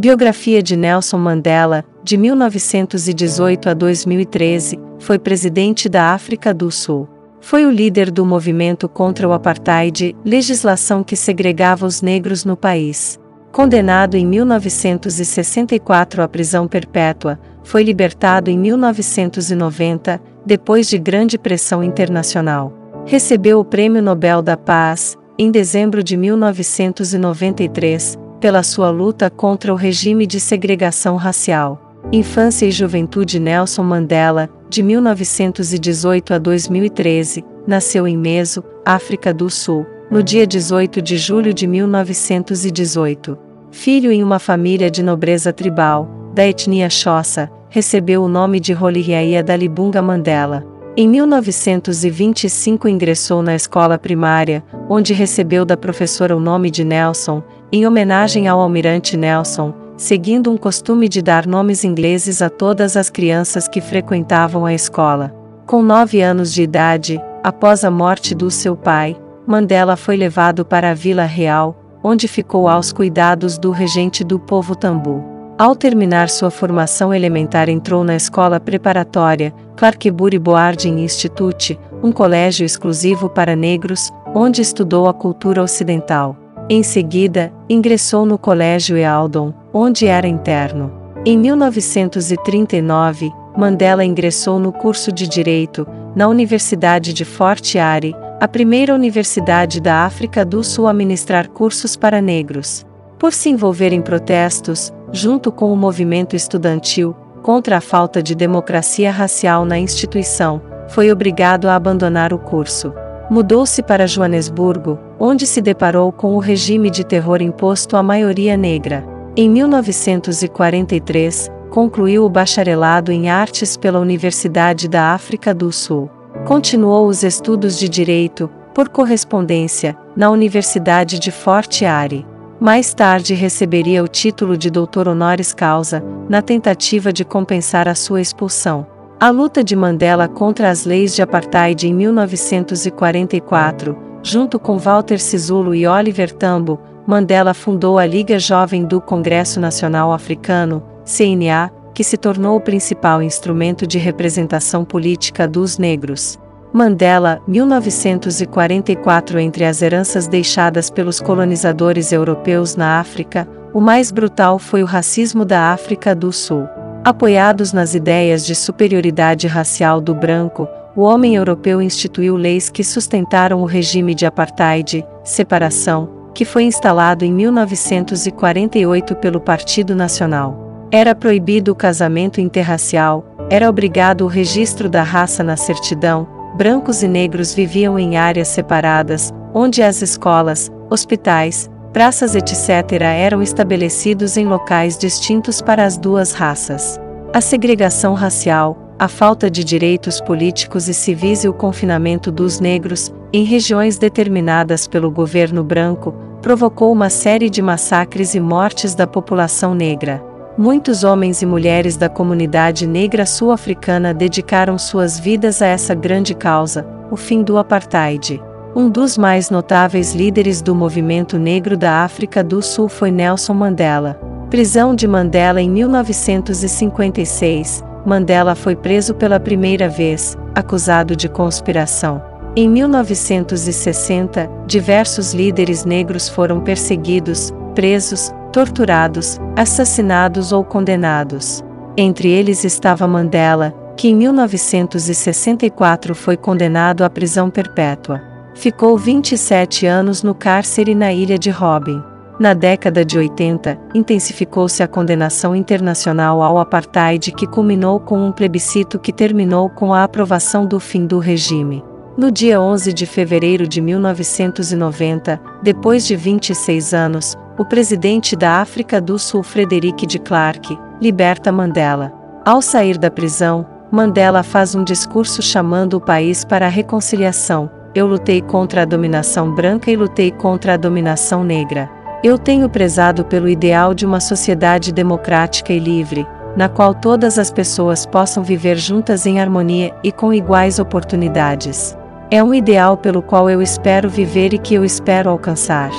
Biografia de Nelson Mandela, de 1918 a 2013, foi presidente da África do Sul. Foi o líder do movimento contra o apartheid, legislação que segregava os negros no país. Condenado em 1964 à prisão perpétua, foi libertado em 1990, depois de grande pressão internacional. Recebeu o Prêmio Nobel da Paz, em dezembro de 1993, pela sua luta contra o regime de segregação racial. Infância e Juventude Nelson Mandela, de 1918 a 2013, nasceu em Meso, África do Sul, no dia 18 de julho de 1918. Filho em uma família de nobreza tribal, da etnia Xhosa, recebeu o nome de Rolihiaia Dalibunga Mandela. Em 1925 ingressou na escola primária, onde recebeu da professora o nome de Nelson, em homenagem ao almirante Nelson, seguindo um costume de dar nomes ingleses a todas as crianças que frequentavam a escola. Com nove anos de idade, após a morte do seu pai, Mandela foi levado para a Vila Real, onde ficou aos cuidados do regente do povo Tambu. Ao terminar sua formação elementar entrou na escola preparatória, Clarkbury Boarding Institute, um colégio exclusivo para negros, onde estudou a cultura ocidental. Em seguida, ingressou no Colégio Ealdon, onde era interno. Em 1939, Mandela ingressou no curso de Direito, na Universidade de Fort Yari, a primeira universidade da África do Sul a ministrar cursos para negros. Por se envolver em protestos, junto com o movimento estudantil, contra a falta de democracia racial na instituição, foi obrigado a abandonar o curso. Mudou-se para Joanesburgo, onde se deparou com o regime de terror imposto à maioria negra. Em 1943, concluiu o bacharelado em artes pela Universidade da África do Sul. Continuou os estudos de direito, por correspondência, na Universidade de Fort Yari. Mais tarde receberia o título de doutor honoris causa, na tentativa de compensar a sua expulsão. A luta de Mandela contra as leis de apartheid em 1944, junto com Walter Sisulu e Oliver Tambo, Mandela fundou a Liga Jovem do Congresso Nacional Africano, CNA, que se tornou o principal instrumento de representação política dos negros. Mandela, 1944 Entre as heranças deixadas pelos colonizadores europeus na África, o mais brutal foi o racismo da África do Sul. Apoiados nas ideias de superioridade racial do branco, o homem europeu instituiu leis que sustentaram o regime de apartheid, separação, que foi instalado em 1948 pelo Partido Nacional. Era proibido o casamento interracial, era obrigado o registro da raça na certidão, brancos e negros viviam em áreas separadas, onde as escolas, hospitais, praças etc. eram estabelecidos em locais distintos para as duas raças. A segregação racial, a falta de direitos políticos e civis e o confinamento dos negros, em regiões determinadas pelo governo branco, provocou uma série de massacres e mortes da população negra. Muitos homens e mulheres da comunidade negra sul-africana dedicaram suas vidas a essa grande causa, o fim do apartheid. Um dos mais notáveis líderes do movimento negro da África do Sul foi Nelson Mandela. Prisão de Mandela em 1956. Mandela foi preso pela primeira vez, acusado de conspiração. Em 1960, diversos líderes negros foram perseguidos, presos, torturados, assassinados ou condenados. Entre eles estava Mandela, que em 1964 foi condenado à prisão perpétua. Ficou 27 anos no cárcere na ilha de Robben. Na década de 80, intensificou-se a condenação internacional ao apartheid que culminou com um plebiscito que terminou com a aprovação do fim do regime. No dia 11 de fevereiro de 1990, depois de 26 anos, o presidente da África do Sul Frederic de Klerk liberta Mandela. Ao sair da prisão, Mandela faz um discurso chamando o país para a reconciliação. Eu lutei contra a dominação branca e lutei contra a dominação negra. Eu tenho prezado pelo ideal de uma sociedade democrática e livre, na qual todas as pessoas possam viver juntas em harmonia e com iguais oportunidades. É um ideal pelo qual eu espero viver e que eu espero alcançar.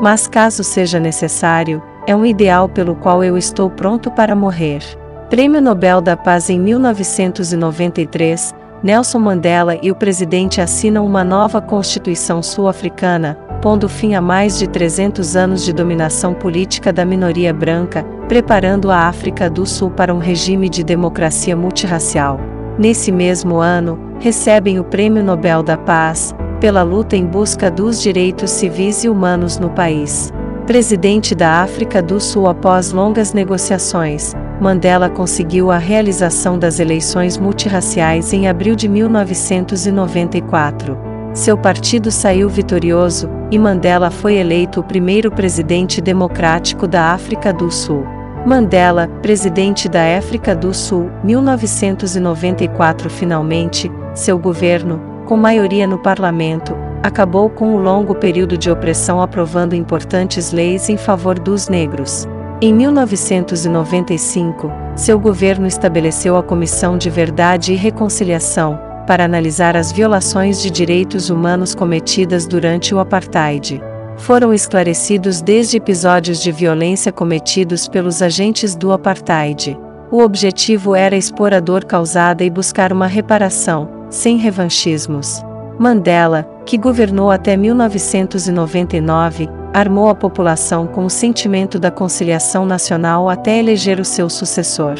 Mas caso seja necessário, é um ideal pelo qual eu estou pronto para morrer. Prêmio Nobel da Paz em 1993, Nelson Mandela e o presidente assinam uma nova Constituição sul-africana, pondo fim a mais de 300 anos de dominação política da minoria branca, preparando a África do Sul para um regime de democracia multirracial. Nesse mesmo ano, recebem o Prêmio Nobel da Paz, pela luta em busca dos direitos civis e humanos no país. Presidente da África do Sul após longas negociações, Mandela conseguiu a realização das eleições multirraciais em abril de 1994. Seu partido saiu vitorioso, e Mandela foi eleito o primeiro presidente democrático da África do Sul. Mandela, presidente da África do Sul, 1994 Finalmente, seu governo, com maioria no parlamento, acabou com o longo período de opressão aprovando importantes leis em favor dos negros. Em 1995, seu governo estabeleceu a Comissão de Verdade e Reconciliação, para analisar as violações de direitos humanos cometidas durante o apartheid. Foram esclarecidos desde episódios de violência cometidos pelos agentes do apartheid. O objetivo era expor a dor causada e buscar uma reparação, sem revanchismos. Mandela, que governou até 1999, armou a população com o sentimento da conciliação nacional até eleger o seu sucessor.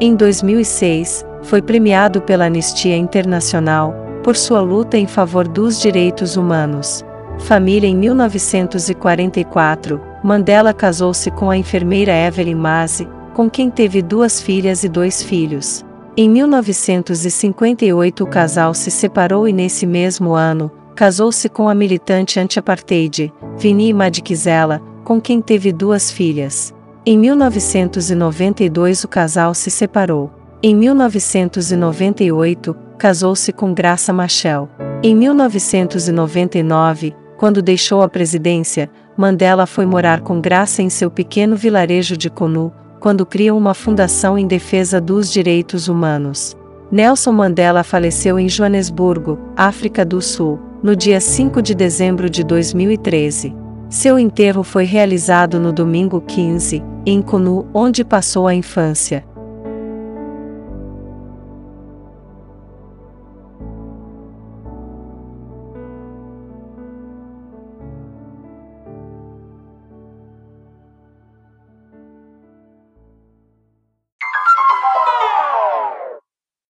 Em 2006, foi premiado pela Anistia Internacional, por sua luta em favor dos direitos humanos. Família Em 1944, Mandela casou-se com a enfermeira Evelyn Maze, com quem teve duas filhas e dois filhos. Em 1958 o casal se separou e nesse mesmo ano, casou-se com a militante anti-apartheid, Vini Madikizela, com quem teve duas filhas. Em 1992 o casal se separou. Em 1998, casou-se com Graça Machel. Em 1999, quando deixou a presidência, Mandela foi morar com Graça em seu pequeno vilarejo de Konu, quando criam uma fundação em defesa dos direitos humanos. Nelson Mandela faleceu em Joanesburgo, África do Sul, no dia 5 de dezembro de 2013. Seu enterro foi realizado no domingo 15, em Konu, onde passou a infância.